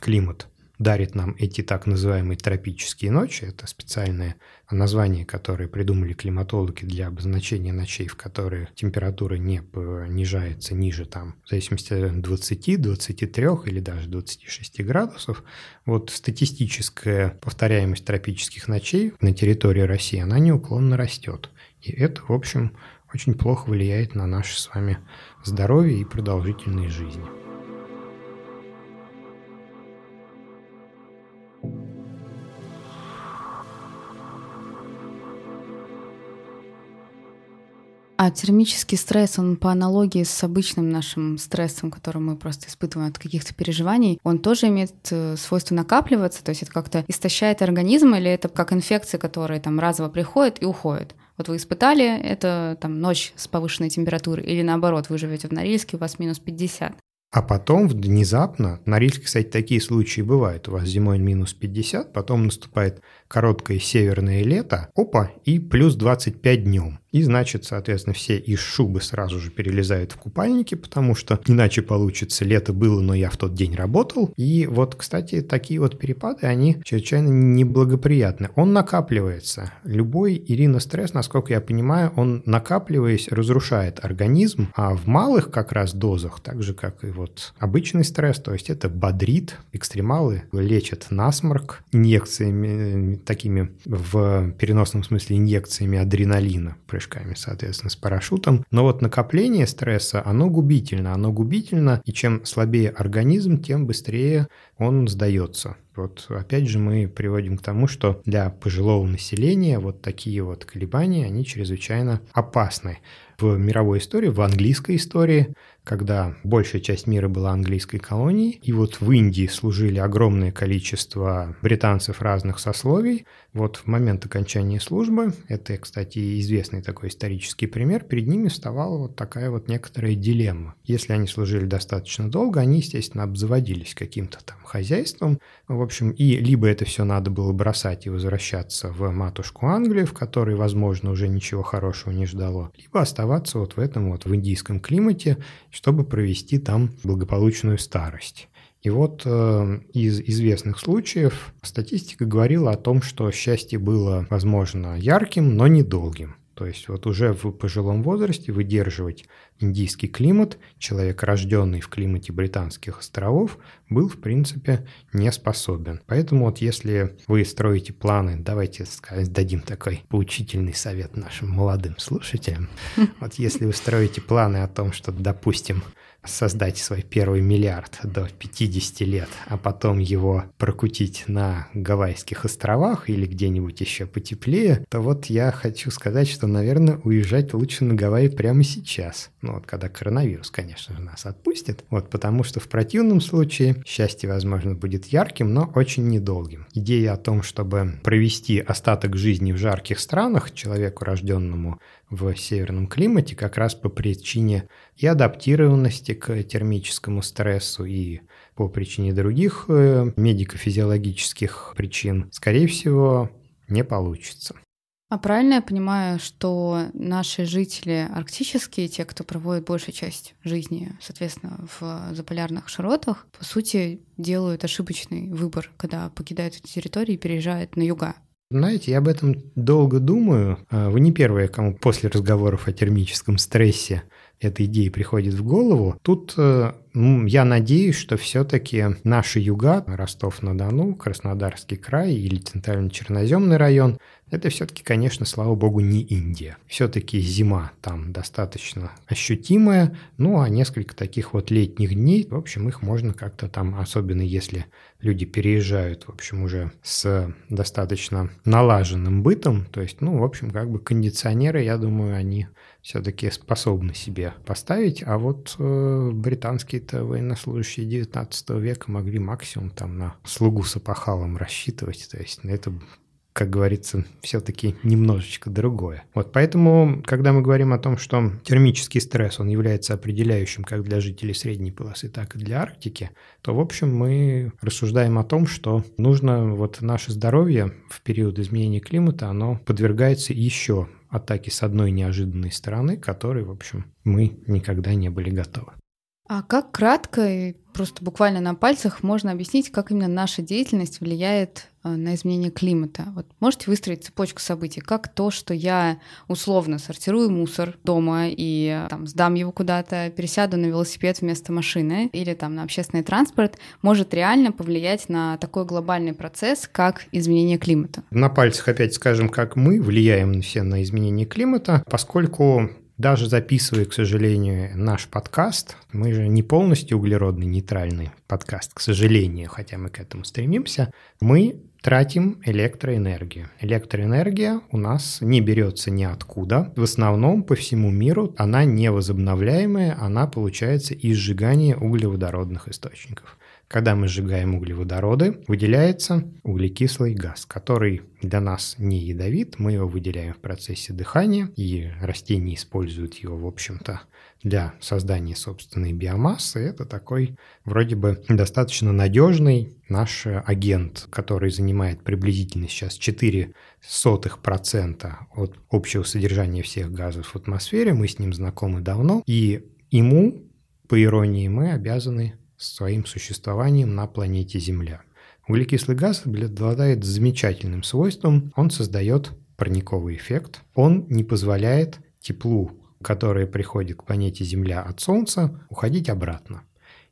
климат дарит нам эти так называемые тропические ночи. Это специальное название, которое придумали климатологи для обозначения ночей, в которые температура не понижается ниже, там, в зависимости от 20, 23 или даже 26 градусов. Вот статистическая повторяемость тропических ночей на территории России, она неуклонно растет. И это, в общем, очень плохо влияет на наше с вами здоровье и продолжительность жизни. А термический стресс, он по аналогии с обычным нашим стрессом, который мы просто испытываем от каких-то переживаний, он тоже имеет э, свойство накапливаться, то есть это как-то истощает организм или это как инфекции, которые там разово приходят и уходят? Вот вы испытали это там ночь с повышенной температурой, или наоборот, вы живете в Норильске, у вас минус 50. А потом внезапно, на Норильске, кстати, такие случаи бывают. У вас зимой минус 50, потом наступает короткое северное лето, опа, и плюс 25 днем. И значит, соответственно, все из шубы сразу же перелезают в купальники, потому что иначе получится, лето было, но я в тот день работал. И вот, кстати, такие вот перепады, они чрезвычайно неблагоприятны. Он накапливается. Любой Ирина стресс, насколько я понимаю, он накапливаясь разрушает организм, а в малых как раз дозах, так же как и вот обычный стресс, то есть это бодрит, экстремалы лечат насморк инъекциями такими в переносном смысле инъекциями адреналина, прыжками, соответственно, с парашютом. Но вот накопление стресса, оно губительно. Оно губительно, и чем слабее организм, тем быстрее он сдается. Вот опять же мы приводим к тому, что для пожилого населения вот такие вот колебания, они чрезвычайно опасны. В мировой истории, в английской истории когда большая часть мира была английской колонией, и вот в Индии служили огромное количество британцев разных сословий. Вот в момент окончания службы, это, кстати, известный такой исторический пример, перед ними вставала вот такая вот некоторая дилемма. Если они служили достаточно долго, они, естественно, обзаводились каким-то там хозяйством, в общем, и либо это все надо было бросать и возвращаться в матушку Англию, в которой, возможно, уже ничего хорошего не ждало, либо оставаться вот в этом вот в индийском климате чтобы провести там благополучную старость. И вот э, из известных случаев статистика говорила о том, что счастье было, возможно, ярким, но недолгим. То есть вот уже в пожилом возрасте выдерживать индийский климат, человек, рожденный в климате Британских островов, был, в принципе, не способен. Поэтому вот если вы строите планы, давайте дадим такой поучительный совет нашим молодым слушателям. Вот если вы строите планы о том, что, допустим, создать свой первый миллиард до 50 лет, а потом его прокутить на Гавайских островах или где-нибудь еще потеплее, то вот я хочу сказать, что, наверное, уезжать лучше на Гавайи прямо сейчас. Ну вот когда коронавирус, конечно же, нас отпустит. Вот потому что в противном случае счастье, возможно, будет ярким, но очень недолгим. Идея о том, чтобы провести остаток жизни в жарких странах человеку, рожденному в северном климате как раз по причине и адаптированности к термическому стрессу, и по причине других э, медико-физиологических причин, скорее всего, не получится. А правильно я понимаю, что наши жители арктические, те, кто проводит большую часть жизни, соответственно, в заполярных широтах, по сути, делают ошибочный выбор, когда покидают эти территории и переезжают на юга? Знаете, я об этом долго думаю. А, вы не первые, кому после разговоров о термическом стрессе эта идея приходит в голову. Тут э, я надеюсь, что все-таки наши юга, Ростов-на-Дону, Краснодарский край или Центрально-Черноземный район, это все-таки, конечно, слава богу, не Индия. Все-таки зима там достаточно ощутимая, ну а несколько таких вот летних дней, в общем, их можно как-то там, особенно если люди переезжают, в общем, уже с достаточно налаженным бытом, то есть, ну, в общем, как бы кондиционеры, я думаю, они все-таки способны себе поставить, а вот э, британские-то военнослужащие 19 века могли максимум там на слугу с опахалом рассчитывать, то есть это как говорится, все-таки немножечко другое. Вот поэтому, когда мы говорим о том, что термический стресс, он является определяющим как для жителей средней полосы, так и для Арктики, то, в общем, мы рассуждаем о том, что нужно вот наше здоровье в период изменения климата, оно подвергается еще атаки с одной неожиданной стороны, которой, в общем, мы никогда не были готовы. А как кратко и просто буквально на пальцах можно объяснить, как именно наша деятельность влияет э, на изменение климата? Вот можете выстроить цепочку событий, как то, что я условно сортирую мусор дома и там сдам его куда-то, пересяду на велосипед вместо машины или там на общественный транспорт, может реально повлиять на такой глобальный процесс, как изменение климата? На пальцах опять скажем, как мы влияем все на изменение климата, поскольку даже записывая, к сожалению, наш подкаст, мы же не полностью углеродный нейтральный подкаст, к сожалению, хотя мы к этому стремимся, мы тратим электроэнергию. Электроэнергия у нас не берется ниоткуда. В основном по всему миру она невозобновляемая, она получается из сжигания углеводородных источников. Когда мы сжигаем углеводороды, выделяется углекислый газ, который для нас не ядовит. Мы его выделяем в процессе дыхания, и растения используют его, в общем-то, для создания собственной биомассы. Это такой вроде бы достаточно надежный наш агент, который занимает приблизительно сейчас 0,04% от общего содержания всех газов в атмосфере. Мы с ним знакомы давно, и ему, по иронии, мы обязаны своим существованием на планете Земля. Углекислый газ обладает замечательным свойством, он создает парниковый эффект, он не позволяет теплу, которое приходит к планете Земля от Солнца, уходить обратно.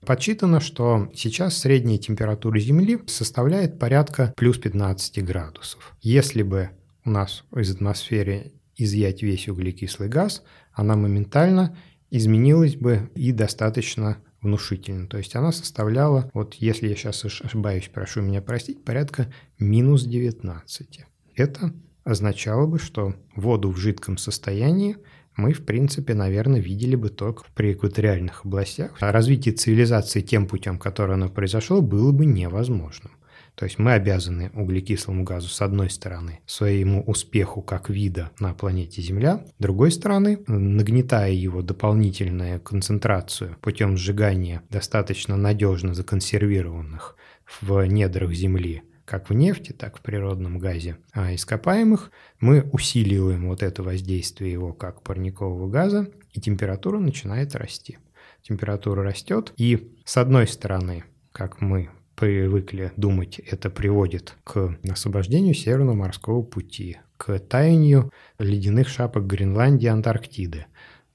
Подсчитано, что сейчас средняя температура Земли составляет порядка плюс 15 градусов. Если бы у нас из атмосферы изъять весь углекислый газ, она моментально изменилась бы и достаточно внушительно. То есть она составляла, вот если я сейчас ошибаюсь, прошу меня простить, порядка минус 19. Это означало бы, что воду в жидком состоянии мы, в принципе, наверное, видели бы только при экваториальных областях. А развитие цивилизации тем путем, который оно произошло, было бы невозможным. То есть мы обязаны углекислому газу, с одной стороны, своему успеху как вида на планете Земля, с другой стороны, нагнетая его дополнительную концентрацию путем сжигания достаточно надежно законсервированных в недрах Земли как в нефти, так и в природном газе а ископаемых, мы усиливаем вот это воздействие его как парникового газа, и температура начинает расти. Температура растет, и с одной стороны, как мы привыкли думать, это приводит к освобождению Северного морского пути, к таянию ледяных шапок Гренландии и Антарктиды.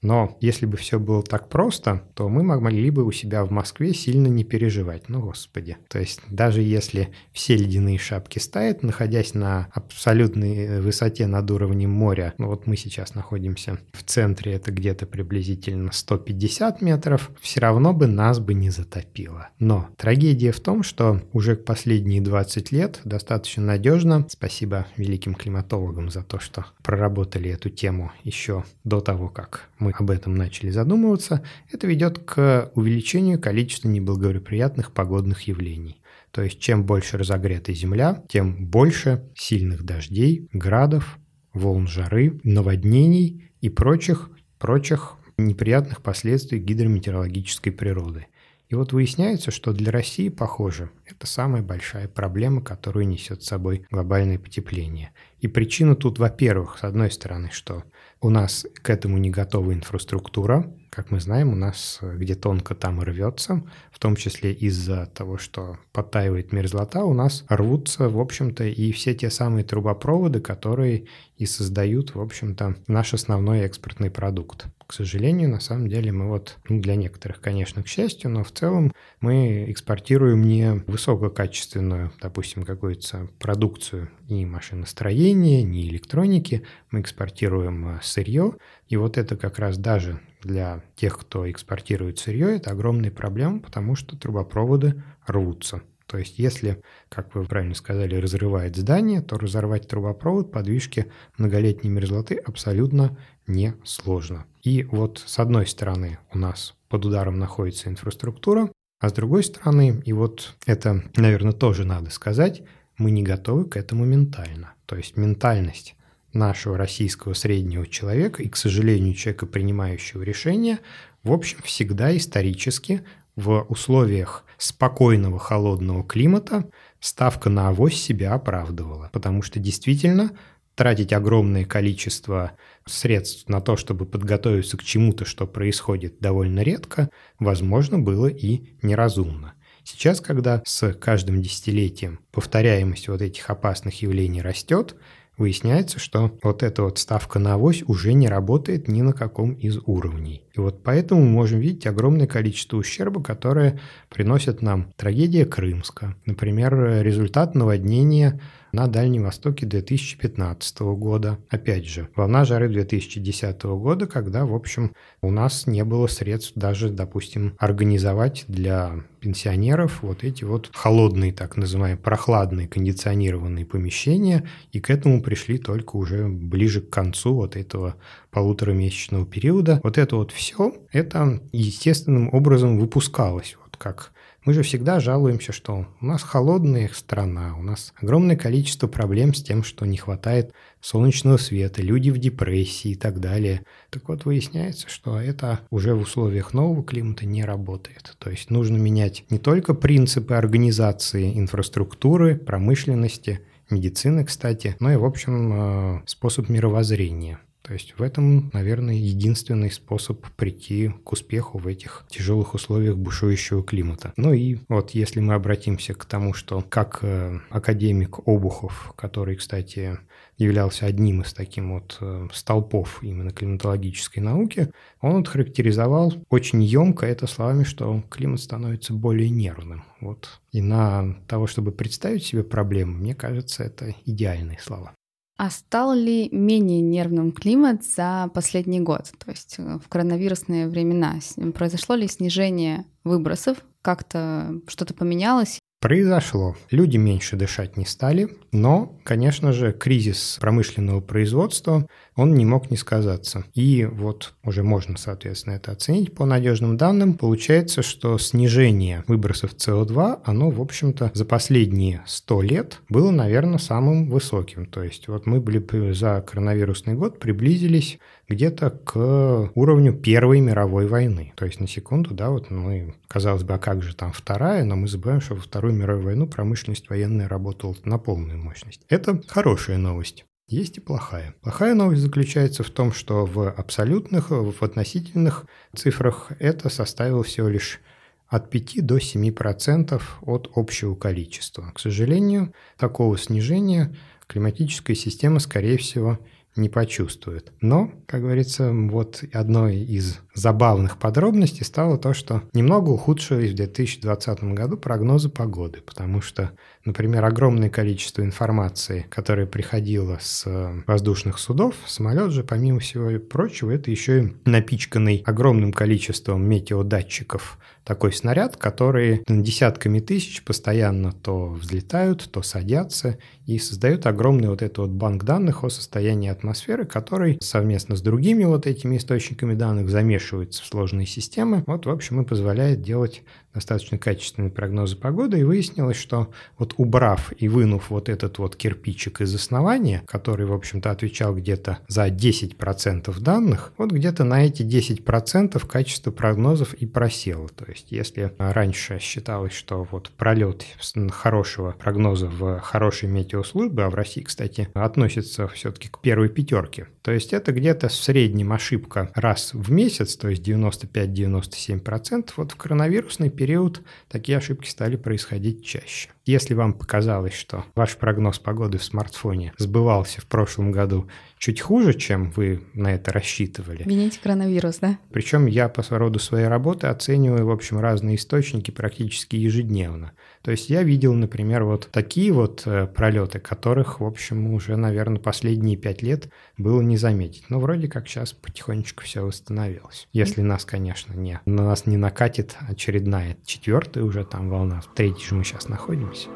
Но если бы все было так просто, то мы могли бы у себя в Москве сильно не переживать. Ну, господи. То есть даже если все ледяные шапки стают, находясь на абсолютной высоте над уровнем моря, ну вот мы сейчас находимся в центре, это где-то приблизительно 150 метров, все равно бы нас бы не затопило. Но трагедия в том, что уже последние 20 лет достаточно надежно, спасибо великим климатологам за то, что проработали эту тему еще до того, как мы об этом начали задумываться, это ведет к увеличению количества неблагоприятных погодных явлений. То есть чем больше разогрета Земля, тем больше сильных дождей, градов, волн жары, наводнений и прочих, прочих неприятных последствий гидрометеорологической природы. И вот выясняется, что для России, похоже, это самая большая проблема, которую несет с собой глобальное потепление. И причина тут, во-первых, с одной стороны, что у нас к этому не готова инфраструктура. Как мы знаем, у нас где тонко там рвется, в том числе из-за того, что подтаивает мерзлота, у нас рвутся, в общем-то, и все те самые трубопроводы, которые и создают, в общем-то, наш основной экспортный продукт. К сожалению, на самом деле мы вот, ну, для некоторых, конечно, к счастью, но в целом мы экспортируем не высококачественную, допустим, какую-то продукцию ни машиностроения, ни электроники, мы экспортируем с сырье, и вот это как раз даже для тех, кто экспортирует сырье, это огромная проблема, потому что трубопроводы рвутся. То есть если, как вы правильно сказали, разрывает здание, то разорвать трубопровод по движке многолетней мерзлоты абсолютно несложно. И вот с одной стороны у нас под ударом находится инфраструктура, а с другой стороны, и вот это, наверное, тоже надо сказать, мы не готовы к этому ментально. То есть ментальность нашего российского среднего человека и, к сожалению, человека, принимающего решения, в общем, всегда исторически в условиях спокойного холодного климата ставка на авось себя оправдывала. Потому что действительно тратить огромное количество средств на то, чтобы подготовиться к чему-то, что происходит довольно редко, возможно, было и неразумно. Сейчас, когда с каждым десятилетием повторяемость вот этих опасных явлений растет, выясняется, что вот эта вот ставка на авось уже не работает ни на каком из уровней. И вот поэтому мы можем видеть огромное количество ущерба, которое приносит нам трагедия Крымска. Например, результат наводнения на Дальнем Востоке 2015 года. Опять же, волна жары 2010 года, когда, в общем, у нас не было средств даже, допустим, организовать для пенсионеров вот эти вот холодные, так называемые, прохладные кондиционированные помещения, и к этому пришли только уже ближе к концу вот этого полуторамесячного периода. Вот это вот все, это естественным образом выпускалось, вот как мы же всегда жалуемся, что у нас холодная страна, у нас огромное количество проблем с тем, что не хватает солнечного света, люди в депрессии и так далее. Так вот, выясняется, что это уже в условиях нового климата не работает. То есть нужно менять не только принципы организации инфраструктуры, промышленности, медицины, кстати, но и, в общем, э, способ мировоззрения. То есть в этом, наверное, единственный способ прийти к успеху в этих тяжелых условиях бушующего климата. Ну и вот если мы обратимся к тому, что как э, академик Обухов, который, кстати, являлся одним из таких вот э, столпов именно климатологической науки, он вот характеризовал очень емко это словами, что климат становится более нервным. Вот. И на того, чтобы представить себе проблему, мне кажется, это идеальные слова. А стал ли менее нервным климат за последний год? То есть э, в коронавирусные времена произошло ли снижение выбросов? Как-то что-то поменялось? Произошло. Люди меньше дышать не стали, но, конечно же, кризис промышленного производства, он не мог не сказаться. И вот уже можно, соответственно, это оценить по надежным данным. Получается, что снижение выбросов СО2, оно, в общем-то, за последние 100 лет было, наверное, самым высоким. То есть вот мы были за коронавирусный год приблизились где-то к уровню Первой мировой войны. То есть на секунду, да, вот мы, казалось бы, а как же там вторая, но мы забываем, что во Вторую мировую войну промышленность военная работала на полную мощность. Это хорошая новость. Есть и плохая. Плохая новость заключается в том, что в абсолютных, в относительных цифрах это составило всего лишь от 5 до 7% от общего количества. К сожалению, такого снижения климатическая система, скорее всего, не почувствует. Но, как говорится, вот одной из забавных подробностей стало то, что немного ухудшились в 2020 году прогнозы погоды, потому что, например, огромное количество информации, которая приходила с воздушных судов, самолет же, помимо всего прочего, это еще и напичканный огромным количеством метеодатчиков такой снаряд, который десятками тысяч постоянно то взлетают, то садятся и создают огромный вот этот вот банк данных о состоянии атмосферы, который совместно с другими вот этими источниками данных замешивается в сложные системы. Вот, в общем, и позволяет делать достаточно качественные прогнозы погоды, и выяснилось, что вот убрав и вынув вот этот вот кирпичик из основания, который, в общем-то, отвечал где-то за 10% данных, вот где-то на эти 10% качество прогнозов и просело. То есть если раньше считалось, что вот пролет хорошего прогноза в хорошей метеослужбе, а в России, кстати, относится все-таки к первой пятерке, то есть это где-то в среднем ошибка раз в месяц, то есть 95-97%, вот в коронавирусный период такие ошибки стали происходить чаще. Если вам показалось, что ваш прогноз погоды в смартфоне сбывался в прошлом году чуть хуже, чем вы на это рассчитывали. Вините коронавирус, да? Причем я по роду своей работы оцениваю, в общем, разные источники практически ежедневно. То есть я видел, например, вот такие вот э, пролеты, которых, в общем, уже, наверное, последние пять лет было не заметить. Но вроде как сейчас потихонечку все восстановилось. Если нас, конечно, не, на нас не накатит очередная четвертая уже там волна, в третьей же мы сейчас находимся.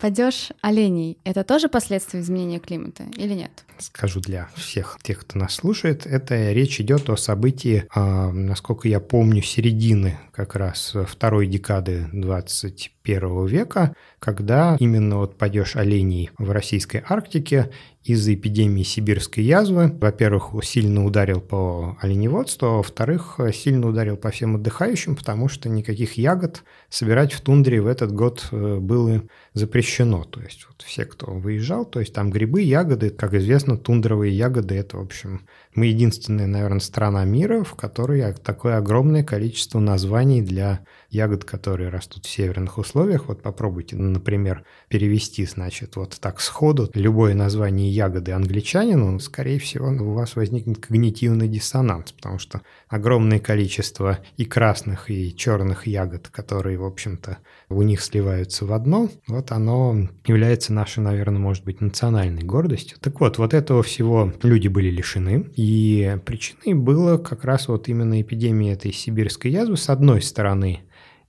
Падеж оленей – это тоже последствия изменения климата или нет? Скажу для всех тех, кто нас слушает, это речь идет о событии, э, насколько я помню, середины как раз второй декады 21 века, когда именно вот падеж оленей в российской Арктике из-за эпидемии сибирской язвы, во-первых, сильно ударил по оленеводству, а во-вторых, сильно ударил по всем отдыхающим, потому что никаких ягод собирать в тундре в этот год э, было запрещено. То есть вот все, кто выезжал, то есть там грибы, ягоды, как известно, тундровые ягоды – это, в общем, мы единственная, наверное, страна мира, в которой такое огромное количество названий для ягод, которые растут в северных условиях. Вот попробуйте, например, перевести, значит, вот так сходу любое название ягоды англичанину, скорее всего, у вас возникнет когнитивный диссонанс, потому что огромное количество и красных, и черных ягод, которые, в общем-то, у них сливаются в одно, вот оно является нашей, наверное, может быть, национальной гордостью. Так вот, вот этого всего люди были лишены, и причиной было как раз вот именно эпидемия этой сибирской язвы, с одной стороны,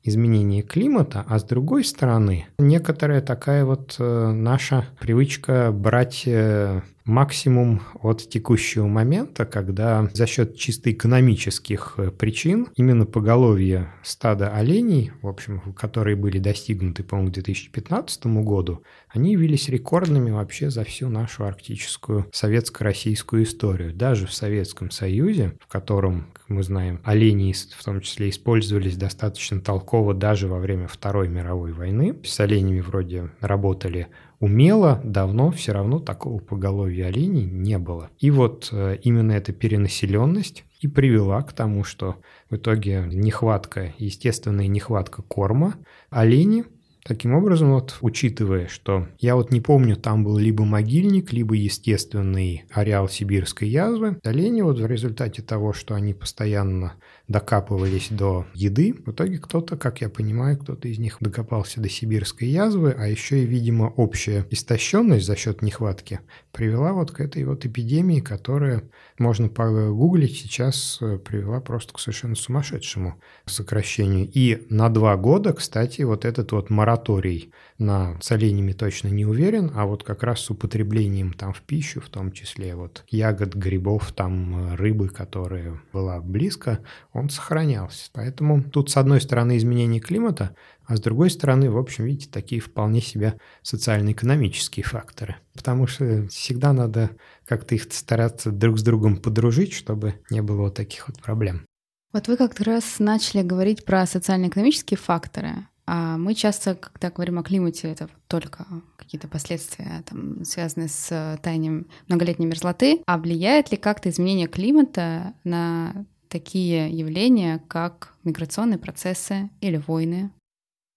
изменение климата, а с другой стороны, некоторая такая вот э, наша привычка брать э, максимум от текущего момента, когда за счет чисто экономических э, причин именно поголовье стада оленей, в общем, которые были достигнуты, по-моему, к 2015 году, они явились рекордными вообще за всю нашу арктическую советско-российскую историю. Даже в Советском Союзе, в котором, как мы знаем, олени в том числе использовались достаточно толково даже во время Второй мировой войны, с оленями вроде работали умело, давно все равно такого поголовья оленей не было. И вот э, именно эта перенаселенность и привела к тому, что в итоге нехватка, естественная нехватка корма, олени Таким образом, вот учитывая, что я вот не помню, там был либо могильник, либо естественный ареал сибирской язвы, олени вот в результате того, что они постоянно докапывались до еды. В итоге кто-то, как я понимаю, кто-то из них докопался до сибирской язвы, а еще и, видимо, общая истощенность за счет нехватки привела вот к этой вот эпидемии, которая, можно погуглить, сейчас э, привела просто к совершенно сумасшедшему сокращению. И на два года, кстати, вот этот вот мораторий на с точно не уверен, а вот как раз с употреблением там в пищу, в том числе вот ягод, грибов, там э, рыбы, которая была близко, он сохранялся. Поэтому тут, с одной стороны, изменение климата, а с другой стороны, в общем, видите, такие вполне себе социально-экономические факторы. Потому что всегда надо как-то их стараться друг с другом подружить, чтобы не было вот таких вот проблем. Вот вы как-то раз начали говорить про социально-экономические факторы. А мы часто, когда говорим о климате, это только какие-то последствия, там, связанные с таянием многолетней мерзлоты. А влияет ли как-то изменение климата на такие явления, как миграционные процессы или войны?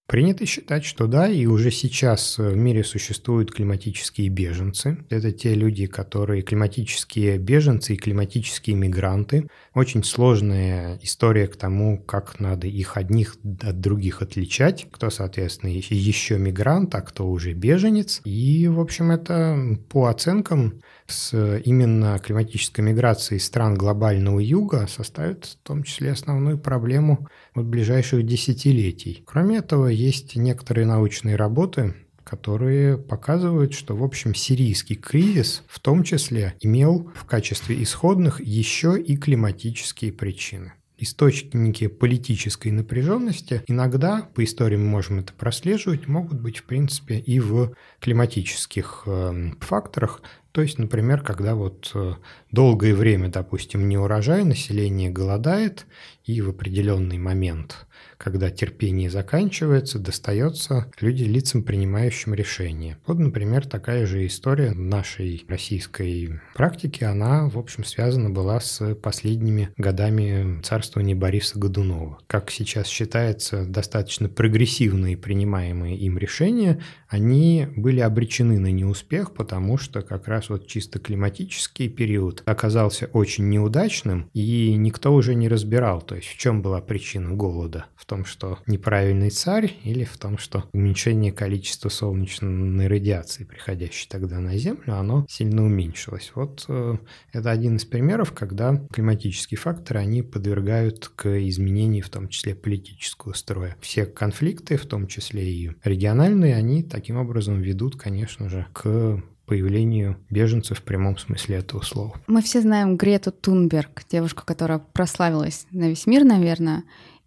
Принято считать, что да, и уже сейчас в мире существуют климатические беженцы. Это те люди, которые климатические беженцы и климатические мигранты. Очень сложная история к тому, как надо их одних от других отличать. Кто, соответственно, еще мигрант, а кто уже беженец. И, в общем, это по оценкам с именно климатической миграцией стран глобального юга составит в том числе основную проблему вот ближайших десятилетий. Кроме этого, есть некоторые научные работы, которые показывают, что, в общем, сирийский кризис в том числе имел в качестве исходных еще и климатические причины источники политической напряженности иногда, по истории мы можем это прослеживать, могут быть, в принципе, и в климатических э, факторах. То есть, например, когда вот э, долгое время, допустим, не урожай, население голодает, и в определенный момент когда терпение заканчивается, достается люди, лицам, принимающим решения. Вот, например, такая же история нашей российской практики, она, в общем, связана была с последними годами царствования Бориса Годунова. Как сейчас считается, достаточно прогрессивные принимаемые им решения, они были обречены на неуспех, потому что как раз вот чисто климатический период оказался очень неудачным, и никто уже не разбирал, то есть в чем была причина голода. В том, что неправильный царь или в том, что уменьшение количества солнечной радиации, приходящей тогда на Землю, оно сильно уменьшилось. Вот э, это один из примеров, когда климатические факторы, они подвергают к изменению в том числе политического строя. Все конфликты, в том числе и региональные, они таким образом ведут, конечно же, к появлению беженцев в прямом смысле этого слова. Мы все знаем Грету Тунберг, девушку, которая прославилась на весь мир, наверное,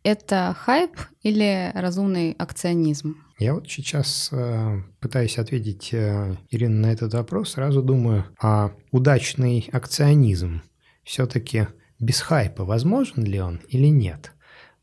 это хайп или разумный акционизм? Я вот сейчас э, пытаюсь ответить, э, Ирина, на этот вопрос, сразу думаю, а удачный акционизм все-таки без хайпа возможен ли он или нет?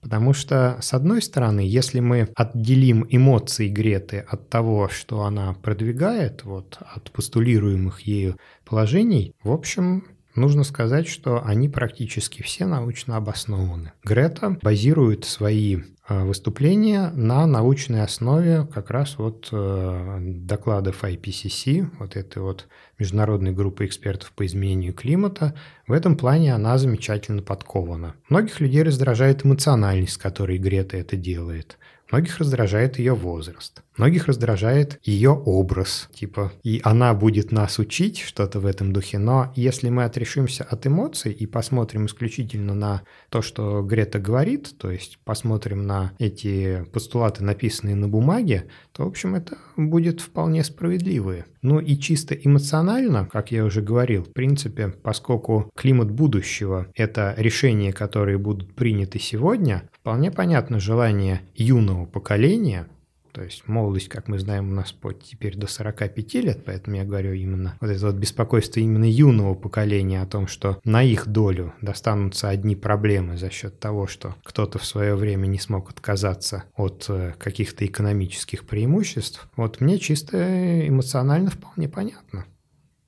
Потому что, с одной стороны, если мы отделим эмоции Греты от того, что она продвигает, вот, от постулируемых ею положений, в общем, Нужно сказать, что они практически все научно обоснованы. Грета базирует свои э, выступления на научной основе как раз вот э, докладов IPCC, вот этой вот международной группы экспертов по изменению климата. В этом плане она замечательно подкована. Многих людей раздражает эмоциональность, с которой Грета это делает. Многих раздражает ее возраст. Многих раздражает ее образ, типа, и она будет нас учить что-то в этом духе, но если мы отрешимся от эмоций и посмотрим исключительно на то, что Грета говорит, то есть посмотрим на эти постулаты, написанные на бумаге, то, в общем, это будет вполне справедливые. Ну и чисто эмоционально, как я уже говорил, в принципе, поскольку климат будущего – это решения, которые будут приняты сегодня, вполне понятно желание юного поколения то есть молодость, как мы знаем, у нас по теперь до 45 лет, поэтому я говорю именно вот это вот беспокойство именно юного поколения о том, что на их долю достанутся одни проблемы за счет того, что кто-то в свое время не смог отказаться от э, каких-то экономических преимуществ. Вот мне чисто эмоционально вполне понятно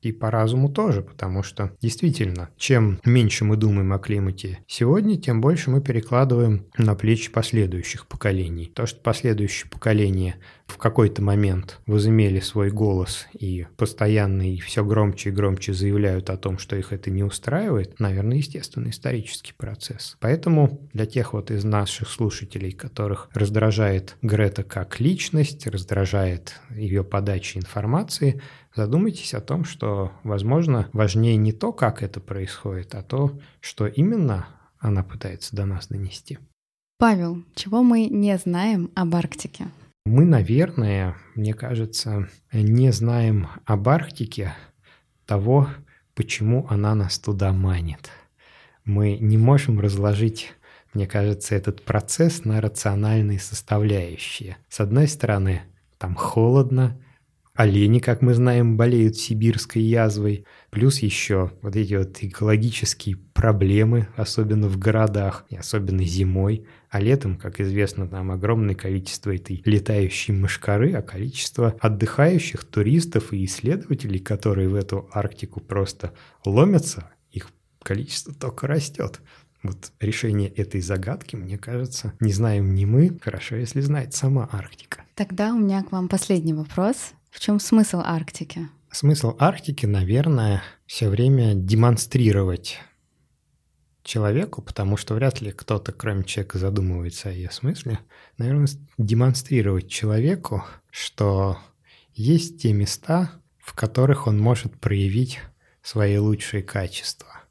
и по разуму тоже, потому что действительно, чем меньше мы думаем о климате сегодня, тем больше мы перекладываем на плечи последующих поколений. То, что последующие поколения в какой-то момент возымели свой голос и постоянно и все громче и громче заявляют о том, что их это не устраивает, наверное, естественный исторический процесс. Поэтому для тех вот из наших слушателей, которых раздражает Грета как личность, раздражает ее подача информации, задумайтесь о том, что, возможно, важнее не то, как это происходит, а то, что именно она пытается до нас донести. Павел, чего мы не знаем об Арктике? Мы, наверное, мне кажется, не знаем об Арктике того, почему она нас туда манит. Мы не можем разложить мне кажется, этот процесс на рациональные составляющие. С одной стороны, там холодно, Олени, как мы знаем, болеют сибирской язвой. Плюс еще вот эти вот экологические проблемы, особенно в городах, и особенно зимой. А летом, как известно, там огромное количество этой летающей мышкары, а количество отдыхающих туристов и исследователей, которые в эту Арктику просто ломятся, их количество только растет. Вот решение этой загадки, мне кажется, не знаем не мы, хорошо, если знает сама Арктика. Тогда у меня к вам последний вопрос. В чем смысл Арктики? Смысл Арктики, наверное, все время демонстрировать человеку, потому что вряд ли кто-то, кроме человека, задумывается о ее смысле, наверное, демонстрировать человеку, что есть те места, в которых он может проявить свои лучшие качества.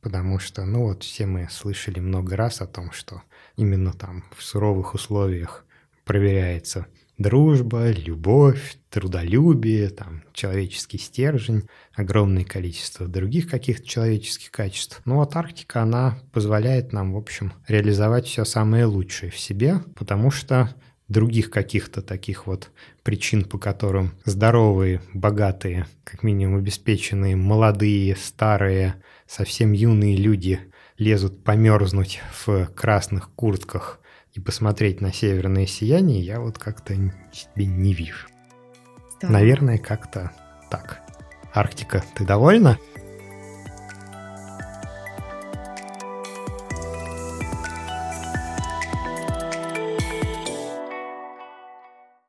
Потому что, ну вот, все мы слышали много раз о том, что именно там в суровых условиях проверяется дружба, любовь, трудолюбие, там, человеческий стержень, огромное количество других каких-то человеческих качеств. Но вот Арктика, она позволяет нам, в общем, реализовать все самое лучшее в себе, потому что других каких-то таких вот причин, по которым здоровые, богатые, как минимум обеспеченные, молодые, старые, совсем юные люди лезут померзнуть в красных куртках и посмотреть на северное сияние я вот как-то себе не вижу. Да. Наверное, как-то так. Арктика, ты довольна?